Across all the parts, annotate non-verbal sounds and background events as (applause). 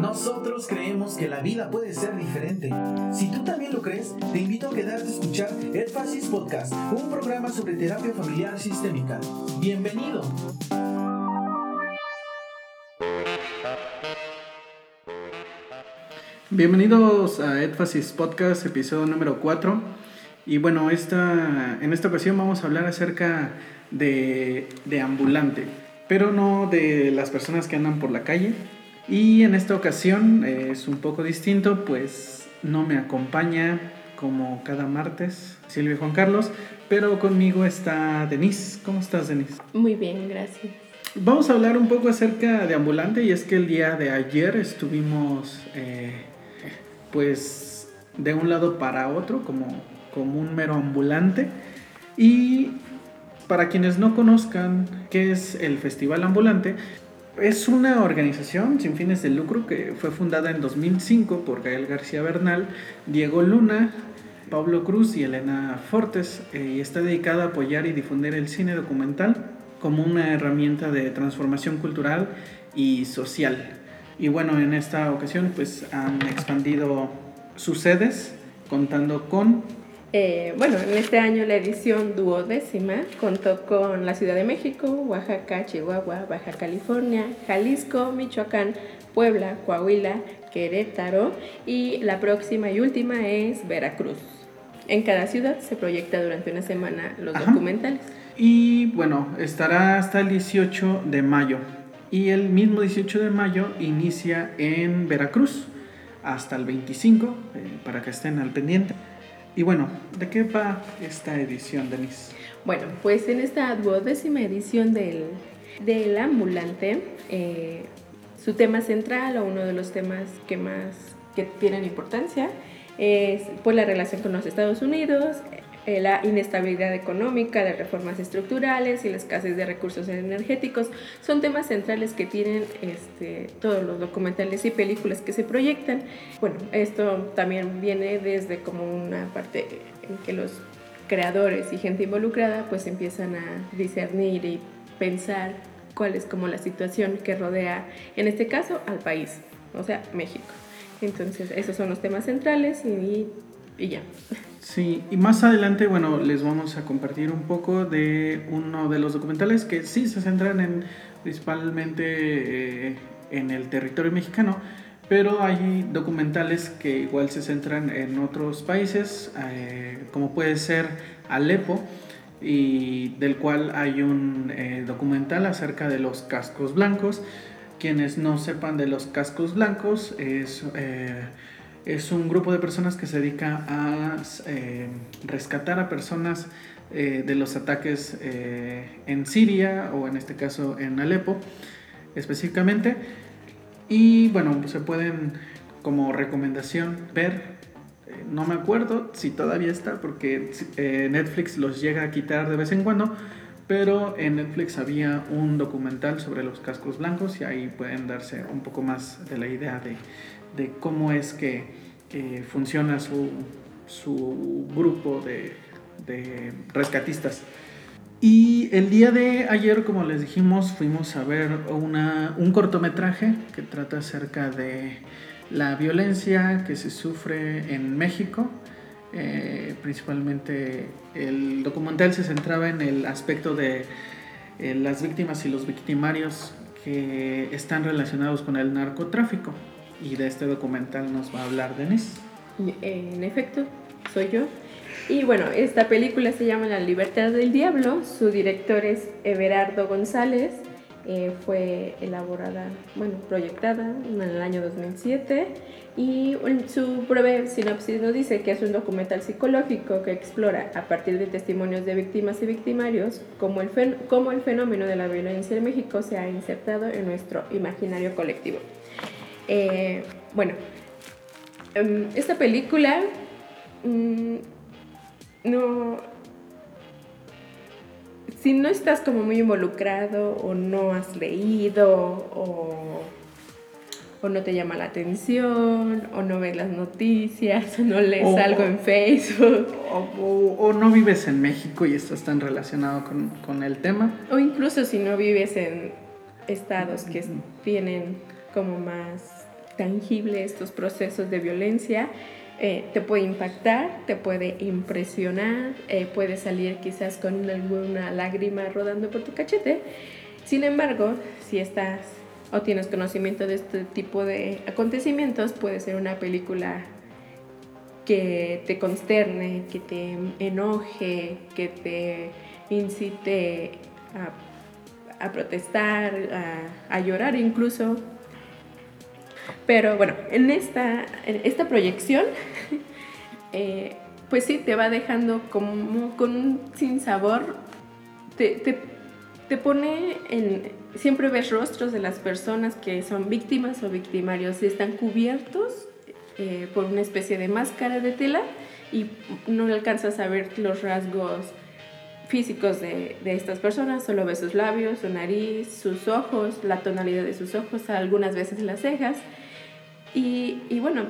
Nosotros creemos que la vida puede ser diferente. Si tú también lo crees, te invito a quedarte a escuchar Énfasis Podcast, un programa sobre terapia familiar sistémica. Bienvenido. Bienvenidos a Énfasis Podcast, episodio número 4. Y bueno, esta, en esta ocasión vamos a hablar acerca de, de ambulante, pero no de las personas que andan por la calle, y en esta ocasión eh, es un poco distinto, pues no me acompaña como cada martes Silvia Juan Carlos, pero conmigo está Denise. ¿Cómo estás, Denise? Muy bien, gracias. Vamos a hablar un poco acerca de ambulante y es que el día de ayer estuvimos eh, pues de un lado para otro como, como un mero ambulante y para quienes no conozcan qué es el Festival Ambulante, es una organización sin fines de lucro que fue fundada en 2005 por Gael García Bernal, Diego Luna, Pablo Cruz y Elena Fortes eh, y está dedicada a apoyar y difundir el cine documental como una herramienta de transformación cultural y social. Y bueno, en esta ocasión pues han expandido sus sedes contando con eh, bueno, en este año la edición duodécima contó con la Ciudad de México, Oaxaca, Chihuahua, Baja California, Jalisco, Michoacán, Puebla, Coahuila, Querétaro y la próxima y última es Veracruz. En cada ciudad se proyecta durante una semana los documentales. Y bueno, estará hasta el 18 de mayo. Y el mismo 18 de mayo inicia en Veracruz hasta el 25, eh, para que estén al pendiente. Y bueno, ¿de qué va esta edición, Denise? Bueno, pues en esta duodécima edición del, del Ambulante, eh, su tema central o uno de los temas que más que tienen importancia es pues, la relación con los Estados Unidos, eh, la inestabilidad económica, las reformas estructurales y la escasez de recursos energéticos son temas centrales que tienen este, todos los documentales y películas que se proyectan. Bueno, esto también viene desde como una parte en que los creadores y gente involucrada pues empiezan a discernir y pensar cuál es como la situación que rodea, en este caso, al país, o sea, México. Entonces, esos son los temas centrales y, y ya. Sí, y más adelante, bueno, les vamos a compartir un poco de uno de los documentales que sí se centran en principalmente eh, en el territorio mexicano, pero hay documentales que igual se centran en otros países, eh, como puede ser Alepo, y del cual hay un eh, documental acerca de los cascos blancos. Quienes no sepan de los cascos blancos es es un grupo de personas que se dedica a eh, rescatar a personas eh, de los ataques eh, en Siria o en este caso en Alepo específicamente. Y bueno, se pueden como recomendación ver, no me acuerdo si todavía está porque Netflix los llega a quitar de vez en cuando, pero en Netflix había un documental sobre los cascos blancos y ahí pueden darse un poco más de la idea de de cómo es que, funciona su, grupo de, rescatistas. Y el día de ayer, como les dijimos, fuimos a ver un cortometraje que trata acerca de la violencia que se sufre en México. Eh, principalmente el documental se centraba en el aspecto de eh, las víctimas y los victimarios que están relacionados con el narcotráfico y de este documental nos va a hablar Denise. En efecto, soy yo. Y bueno, esta película se llama La libertad del diablo, su director es Everardo González, eh, fue elaborada, bueno, proyectada en el año 2007 y su breve sinopsis nos dice que es un documental psicológico que explora a partir de testimonios de víctimas y victimarios cómo el, cómo el fenómeno de la violencia en México se ha insertado en nuestro imaginario colectivo. Eh, bueno, em, esta película mm, no... Si no estás como muy involucrado o no has leído o, no te llama la atención o no ves las noticias (laughs) o no lees algo en Facebook. O, no vives en México y estás tan relacionado con, con el tema. O incluso si no vives en estados que tienen como más tangible estos procesos de violencia. Eh, te puede impactar, te puede impresionar, eh, puede salir quizás con alguna lágrima rodando por tu cachete. Sin embargo, si estás o tienes conocimiento de este tipo de acontecimientos, puede ser una película que te consterne, que te enoje, que te incite a, protestar, a, llorar incluso. Pero bueno, en esta, esta proyección, eh, pues sí, te va dejando como con un sinsabor, te, te, te pone en... Siempre ves rostros de las personas que son víctimas o victimarios están cubiertos eh, por una especie de máscara de tela y no alcanzas a ver los rasgos físicos de, de, estas personas, solo ves sus labios, su nariz, sus ojos, la tonalidad de sus ojos, algunas veces las cejas. Y, y, bueno,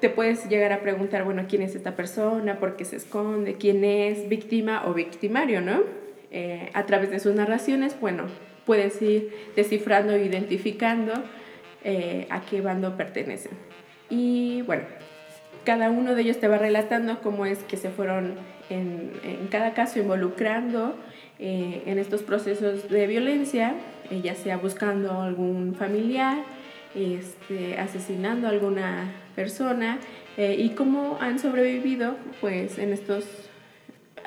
te puedes llegar a preguntar, bueno, ¿quién es esta persona? ¿Por qué se esconde? ¿Quién es víctima o victimario? ¿no? Eh, a través de sus narraciones, bueno, puedes ir descifrando e identificando eh, a qué bando pertenecen. Y bueno, cada uno de ellos te va relatando cómo es que se fueron en, en cada caso involucrando eh, en estos procesos de violencia, ya sea buscando algún familiar, este, asesinando a alguna persona eh, y cómo han sobrevivido pues en estos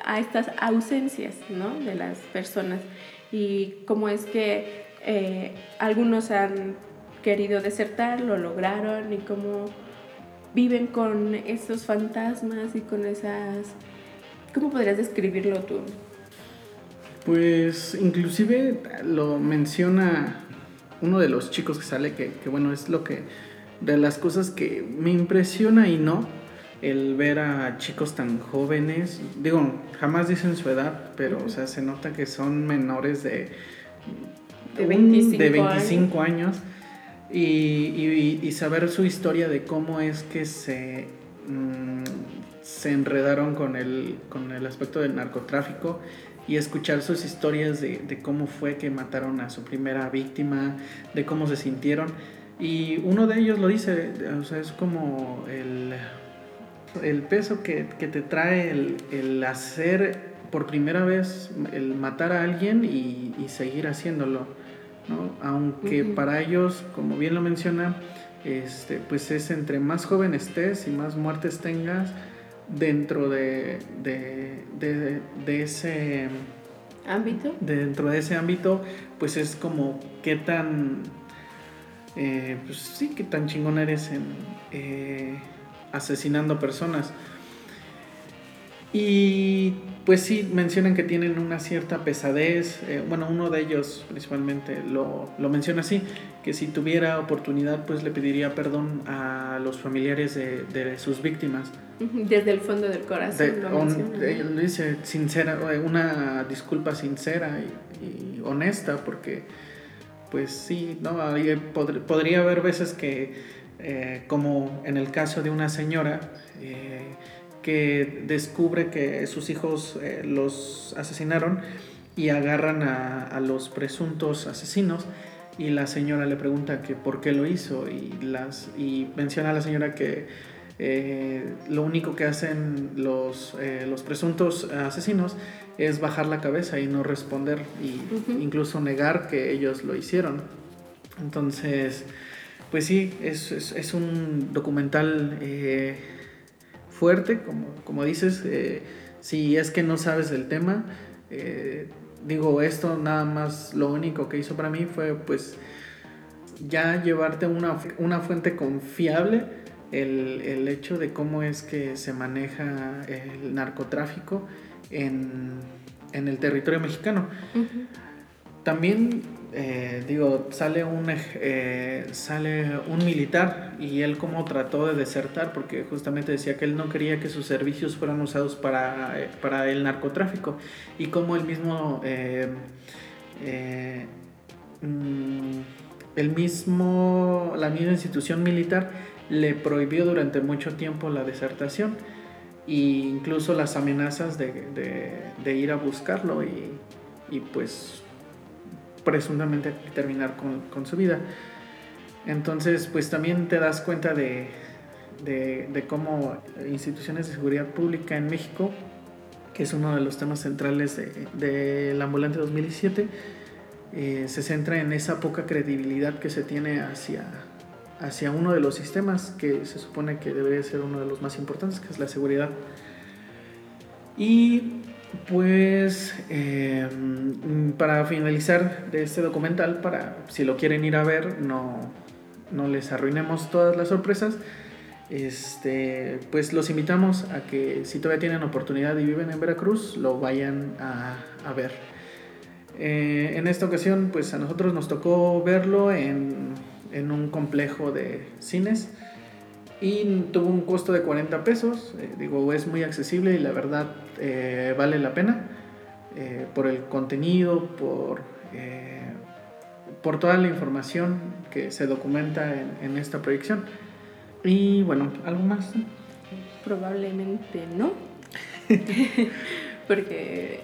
a estas ausencias ¿no? de las personas y cómo es que algunos han querido desertar, lo lograron y cómo viven con esos fantasmas y con esas... ¿Cómo podrías describirlo tú? Pues inclusive lo menciona uno de los chicos que sale, que, bueno, es lo que, de las cosas que me impresiona y no, el ver a chicos tan jóvenes, digo, jamás dicen su edad, pero o sea, se nota que son menores de, de 25, de 25 años. y, y, saber su historia de cómo es que se, mm, se enredaron con el, con el aspecto del narcotráfico y escuchar sus historias de, de, cómo fue que mataron a su primera víctima, de cómo se sintieron. Y uno de ellos lo dice, o sea, es como el, el peso que, que, te trae el, el, hacer por primera vez, el matar a alguien y, y seguir haciéndolo aunque para ellos, como bien lo menciona, este, pues es entre más joven estés y más muertes tengas dentro de, de, ese ámbito. Dentro de ese ámbito, pues es como qué tan, eh, pues sí, qué tan chingón eres en eh, asesinando personas. Y pues sí, mencionan que tienen una cierta pesadez. Eh, bueno, uno de ellos principalmente lo, lo, menciona así, que si tuviera oportunidad, pues le pediría perdón a los familiares de, de sus víctimas. Desde el fondo del corazón. lo dice sincera, una disculpa sincera y, honesta, porque pues sí, ¿no? podría haber veces que, eh, como en el caso de una señora, eh, que descubre que sus hijos eh, los asesinaron y agarran a, los presuntos asesinos y la señora le pregunta que por qué lo hizo y, las, y menciona a la señora que eh, lo único que hacen los, eh, los presuntos asesinos es bajar la cabeza y no responder y incluso negar que ellos lo hicieron. Entonces, pues sí, es, es, es un documental fuerte, como, como dices, eh, si es que no sabes del tema, eh, digo, esto nada más lo único que hizo para mí fue pues ya llevarte una, una fuente confiable, el, el, hecho de cómo es que se maneja el narcotráfico en, en el territorio mexicano. También eh, digo, sale un, eh, sale un militar y él como trató de desertar porque justamente decía que él no quería que sus servicios fueran usados para, eh, para el narcotráfico. Y como el mismo, mm, el mismo, la misma institución militar le prohibió durante mucho tiempo la desertación e incluso las amenazas de, de, de ir a buscarlo y, y pues presuntamente terminar con, con su vida. Entonces, pues también te das cuenta de, de, cómo instituciones de seguridad pública en México, que es uno de los temas centrales del de, ambulante 2017, eh, se centra en esa poca credibilidad que se tiene hacia, hacia uno de los sistemas que se supone que debería ser uno de los más importantes, que es la seguridad. Y pues em, para finalizar de este documental, para si lo quieren ir a ver, no, no les arruinemos todas las sorpresas. Este, pues los invitamos a que si todavía tienen oportunidad y viven en Veracruz, lo vayan a, a ver. Eh, en esta ocasión, pues a nosotros nos tocó verlo en, en un complejo de cines y tuvo un costo de 40 pesos. Eh, digo, es muy accesible y la verdad eh, vale la pena eh, por el contenido, por, por toda la información que se documenta en, en, esta proyección. Y bueno, ¿algo más? Probablemente no. (laughs) Porque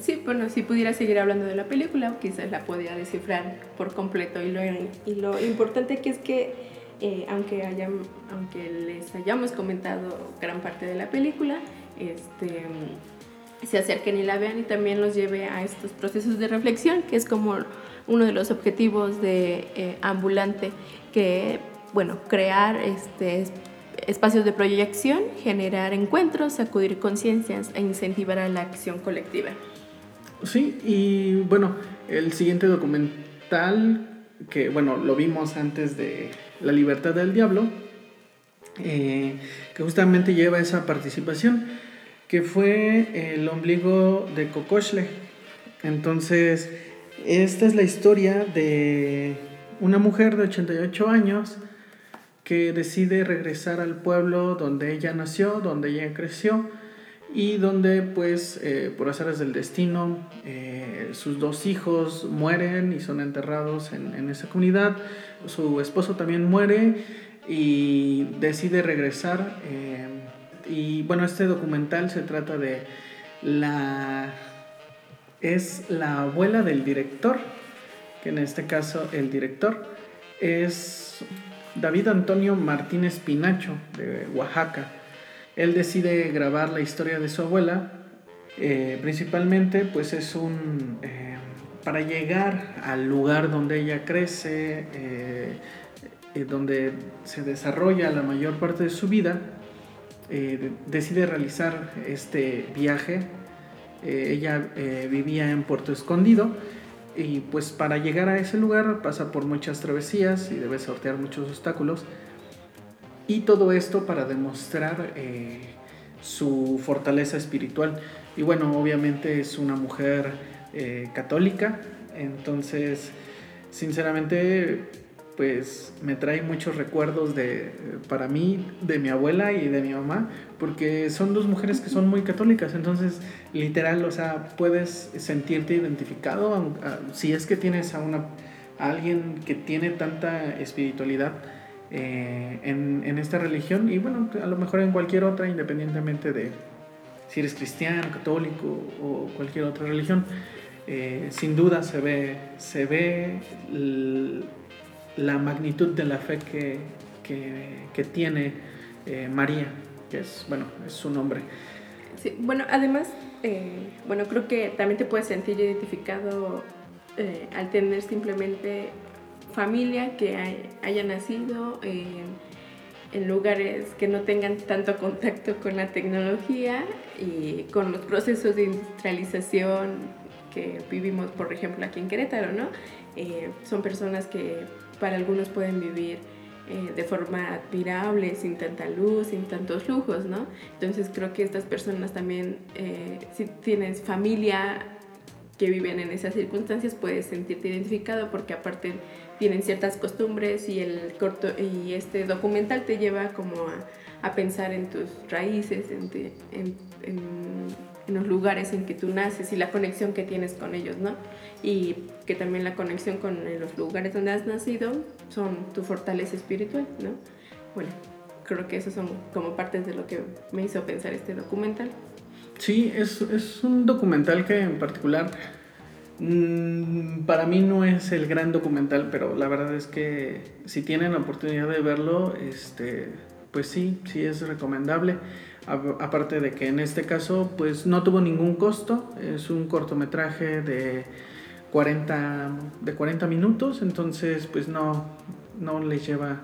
sí, bueno, si pudiera seguir hablando de la película, quizás la podría descifrar por completo. Y lo, y lo importante aquí es que eh, aunque, hayan, aunque les hayamos comentado gran parte de la película, este, se acerquen y la vean y también los lleve a estos procesos de reflexión, que es como uno de los objetivos de eh, Ambulante, que, bueno, crear este, espacios de proyección, generar encuentros, sacudir conciencias e incentivar a la acción colectiva. Sí, y bueno, el siguiente documental que bueno, lo vimos antes de La libertad del diablo, eh, que justamente lleva esa participación, que fue el ombligo de Cocoshle. Entonces, esta es la historia de una mujer de 88 años que decide regresar al pueblo donde ella nació, donde ella creció, y donde pues eh, por azares del destino eh, sus dos hijos mueren y son enterrados en, esa comunidad, su esposo también muere y decide regresar eh, y bueno este documental se trata de la es la abuela del director que en este caso el director es David Antonio Martínez Pinacho de Oaxaca él decide grabar la historia de su abuela. Eh, principalmente, pues es un. Eh, para llegar al lugar donde ella crece, eh, donde se desarrolla la mayor parte de su vida, decide realizar este viaje. ella vivía en Puerto Escondido y pues para llegar a ese lugar pasa por muchas travesías y debe sortear muchos obstáculos. Y todo esto para demostrar eh, su fortaleza espiritual. Y bueno, obviamente es una mujer eh, católica, entonces sinceramente pues me trae muchos recuerdos de, para mí, de mi abuela y de mi mamá, porque son dos mujeres que son muy católicas, entonces literal, o sea, puedes sentirte identificado si es que tienes a, una, a alguien que tiene tanta espiritualidad eh, en, esta religión y bueno, a lo mejor en cualquier otra, independientemente de si eres cristiano, católico o cualquier otra religión, eh, sin duda se ve, se ve la magnitud de la fe que, que, tiene eh, María, que es, bueno, es su nombre. bueno, además, bueno, creo que también te puedes sentir identificado al tener simplemente familia que haya nacido en lugares que no tengan tanto contacto con la tecnología y con los procesos de industrialización que vivimos, por ejemplo, aquí en Querétaro, ¿no? Eh, son personas que para algunos pueden vivir eh, de forma admirable, sin tanta luz, sin tantos lujos, ¿no? Entonces creo que estas personas también, eh, si tienes familia que viven en esas circunstancias, puedes sentirte identificado porque aparte tienen ciertas costumbres y el corto y este documental te lleva como a, a pensar en tus raíces, en, en, en, los lugares en que tú naces y la conexión que tienes con ellos, ¿no? Y que también la conexión con los lugares donde has nacido son tu fortaleza espiritual, ¿no? Bueno, creo que esos son como partes de lo que me hizo pensar este documental. Sí, es, es un documental que en particular Mm, para mí no es el gran documental, pero la verdad es que si tienen la oportunidad de verlo, este, pues sí, sí es recomendable. aparte de que en este caso, pues no tuvo ningún costo, es un cortometraje de 40, de 40 minutos, entonces pues no, no les lleva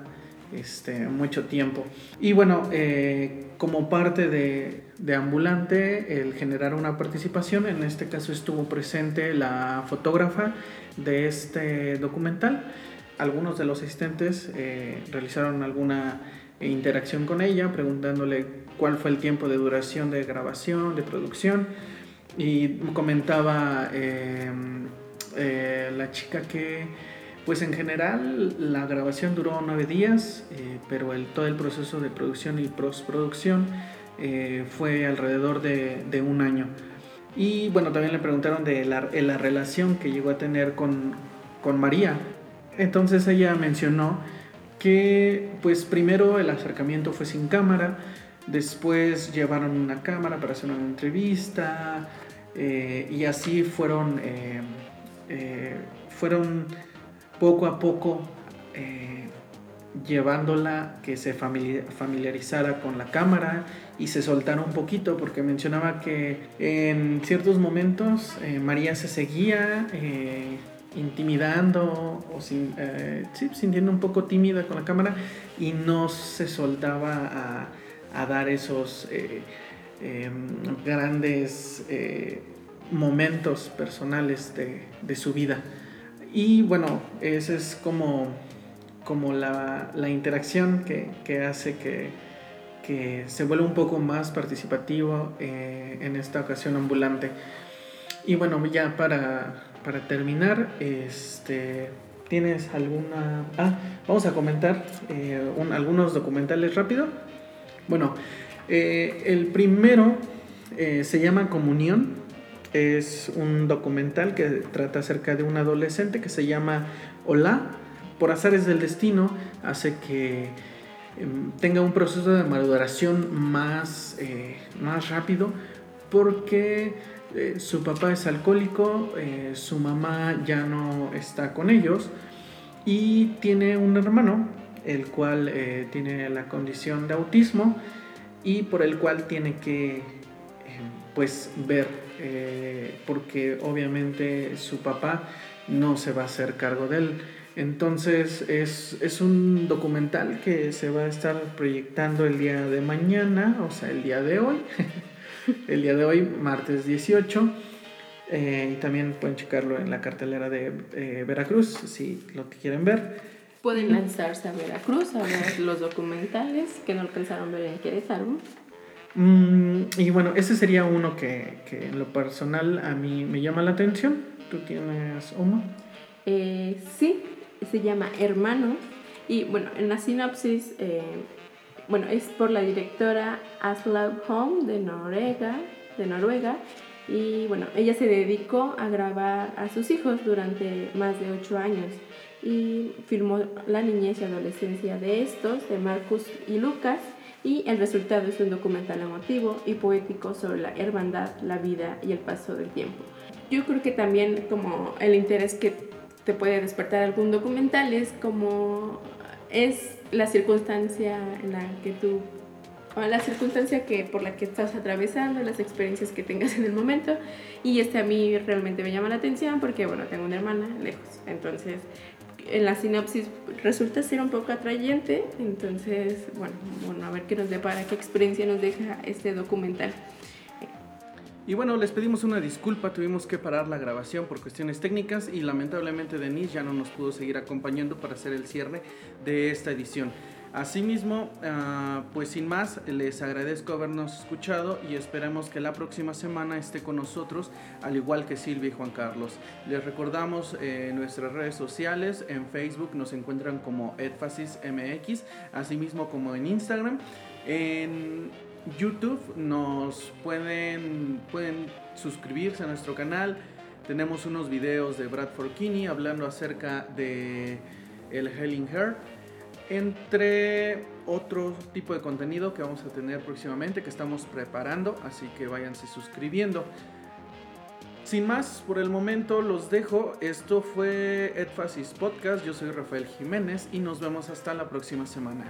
este, mucho tiempo. Y bueno, eh, como parte de, de, Ambulante, el generar una participación, en este caso estuvo presente la fotógrafa de este documental. Algunos de los asistentes eh, realizaron alguna interacción con ella, preguntándole cuál fue el tiempo de duración de grabación, de producción. Y comentaba eh, la chica que pues en general la grabación duró nueve días, eh, pero el, todo el proceso de producción y postproducción eh, fue alrededor de, un año. Y bueno, también le preguntaron de la, la relación que llegó a tener con, con, María. Entonces ella mencionó que pues primero el acercamiento fue sin cámara, después llevaron una cámara para hacer una entrevista eh, y así fueron, fueron poco a poco eh, llevándola que se familiarizara con la cámara y se soltara un poquito porque mencionaba que en ciertos momentos eh, María se seguía eh, intimidando o sintiendo un poco tímida con la cámara y no se soltaba a, dar esos em, grandes momentos personales de su vida. Y bueno, esa es como, como la, interacción que, hace que, se vuelva un poco más participativo eh, en esta ocasión ambulante. Y bueno, ya para, terminar, este, ¿tienes alguna... Ah, vamos a comentar eh, algunos documentales rápido. Bueno, eh, el primero se llama Comunión es un documental que trata acerca de un adolescente que se llama Hola. Por azares del destino hace que em, tenga un proceso de maduración más, eh, más rápido porque eh, su papá es alcohólico, eh, su mamá ya no está con ellos y tiene un hermano el cual tiene la condición de autismo y por el cual tiene que em, pues ver eh, porque obviamente su papá no se va a hacer cargo de él. Entonces es, un documental que se va a estar proyectando el día de mañana, o sea, el día de hoy, (laughs) el día de hoy, martes 18. Eh, y también pueden checarlo en la cartelera de eh, Veracruz si lo quieren ver. Pueden lanzarse a Veracruz a ver los documentales que no alcanzaron a ver en Querétaro. Mm, y bueno, ese sería uno que, que, en lo personal a mí me llama la atención. ¿Tú tienes uno? Eh, sí, se llama Hermanos. Y bueno, en la sinopsis, eh, bueno, es por la directora Aslaug Holm de Noruega, de Noruega. Y bueno, ella se dedicó a grabar a sus hijos durante más de ocho años y filmó la niñez y adolescencia de estos, de Marcus y Lucas y el resultado es un documental emotivo y poético sobre la hermandad, la vida y el paso del tiempo. Yo creo que también como el interés que te puede despertar algún documental es como es la circunstancia en la que tú la circunstancia que por la que estás atravesando, las experiencias que tengas en el momento y este a mí realmente me llama la atención porque bueno, tengo una hermana lejos, entonces en la sinopsis resulta ser un poco atrayente, entonces, bueno, bueno, a ver qué nos depara, qué experiencia nos deja este documental. Y bueno, les pedimos una disculpa, tuvimos que parar la grabación por cuestiones técnicas y lamentablemente Denise ya no nos pudo seguir acompañando para hacer el cierre de esta edición. Asimismo, ah, pues sin más, les agradezco habernos escuchado y esperamos que la próxima semana esté con nosotros, al igual que Silvia y Juan Carlos. Les recordamos eh, nuestras redes sociales, en Facebook nos encuentran como EdfasisMX, asimismo como en Instagram. En YouTube nos pueden, pueden suscribirse a nuestro canal. Tenemos unos videos de Bradford Kinney hablando acerca de el Helling Hair entre otro tipo de contenido que vamos a tener próximamente, que estamos preparando, así que váyanse suscribiendo. Sin más, por el momento los dejo. Esto fue Edfasis Podcast. Yo soy Rafael Jiménez y nos vemos hasta la próxima semana.